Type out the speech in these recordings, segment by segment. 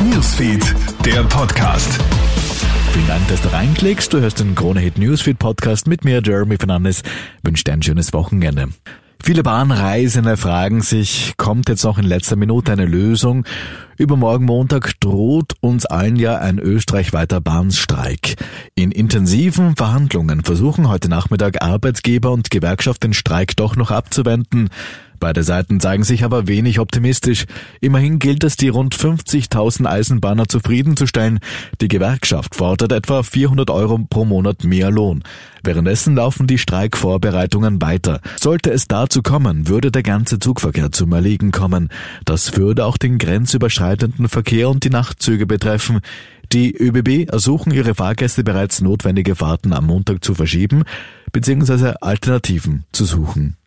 Newsfeed, der Podcast. Vielen Dank, dass du reinklickst. Du hörst den Krone Hit Newsfeed Podcast mit mir, Jeremy Fernandes. Wünsche dir ein schönes Wochenende. Viele Bahnreisende fragen sich, kommt jetzt noch in letzter Minute eine Lösung? Übermorgen Montag droht uns allen ja ein österreichweiter Bahnstreik. In intensiven Verhandlungen versuchen heute Nachmittag Arbeitgeber und Gewerkschaft den Streik doch noch abzuwenden. Beide Seiten zeigen sich aber wenig optimistisch. Immerhin gilt es, die rund 50.000 Eisenbahner zufriedenzustellen. Die Gewerkschaft fordert etwa 400 Euro pro Monat mehr Lohn. Währenddessen laufen die Streikvorbereitungen weiter. Sollte es dazu kommen, würde der ganze Zugverkehr zum Erliegen kommen. Das würde auch den grenzüberschreitenden Verkehr und die Nachtzüge betreffen. Die ÖBB ersuchen ihre Fahrgäste bereits notwendige Fahrten am Montag zu verschieben bzw. Alternativen zu suchen.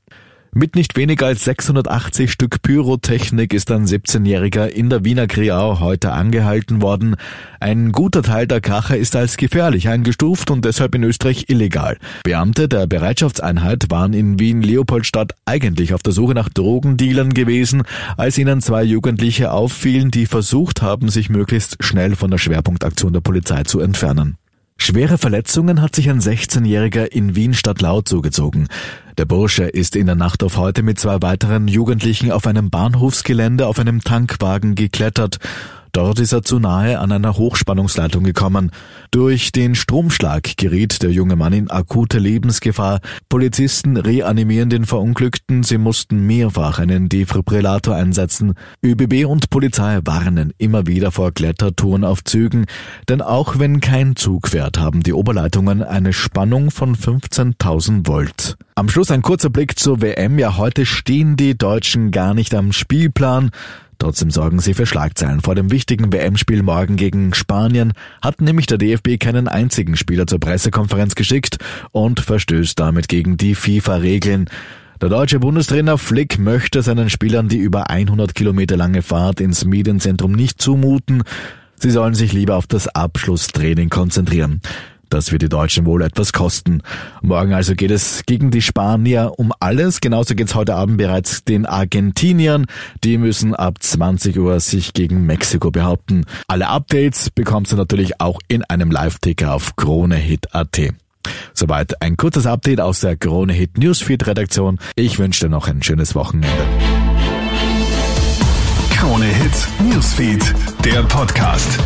Mit nicht weniger als 680 Stück Pyrotechnik ist ein 17-Jähriger in der Wiener Kriau heute angehalten worden. Ein guter Teil der Kracher ist als gefährlich eingestuft und deshalb in Österreich illegal. Beamte der Bereitschaftseinheit waren in Wien-Leopoldstadt eigentlich auf der Suche nach Drogendealern gewesen, als ihnen zwei Jugendliche auffielen, die versucht haben, sich möglichst schnell von der Schwerpunktaktion der Polizei zu entfernen. Schwere Verletzungen hat sich ein 16-Jähriger in Wien Stadtlau zugezogen. Der Bursche ist in der Nacht auf heute mit zwei weiteren Jugendlichen auf einem Bahnhofsgelände auf einem Tankwagen geklettert. Dort ist er zu nahe an einer Hochspannungsleitung gekommen. Durch den Stromschlag geriet der junge Mann in akute Lebensgefahr. Polizisten reanimieren den Verunglückten. Sie mussten mehrfach einen Defibrillator einsetzen. ÖBB und Polizei warnen immer wieder vor Klettertouren auf Zügen. Denn auch wenn kein Zug fährt, haben die Oberleitungen eine Spannung von 15.000 Volt. Am Schluss ein kurzer Blick zur WM. Ja, heute stehen die Deutschen gar nicht am Spielplan. Trotzdem sorgen sie für Schlagzeilen. Vor dem wichtigen WM-Spiel morgen gegen Spanien hat nämlich der DFB keinen einzigen Spieler zur Pressekonferenz geschickt und verstößt damit gegen die FIFA-Regeln. Der deutsche Bundestrainer Flick möchte seinen Spielern die über 100 Kilometer lange Fahrt ins Medienzentrum nicht zumuten. Sie sollen sich lieber auf das Abschlusstraining konzentrieren. Das wird die Deutschen wohl etwas kosten. Morgen also geht es gegen die Spanier um alles. Genauso geht es heute Abend bereits den Argentiniern. Die müssen ab 20 Uhr sich gegen Mexiko behaupten. Alle Updates bekommst du natürlich auch in einem Live-Ticker auf KroneHit.at. Soweit ein kurzes Update aus der Krone Hit Newsfeed Redaktion. Ich wünsche dir noch ein schönes Wochenende. Krone Hit Newsfeed, der Podcast.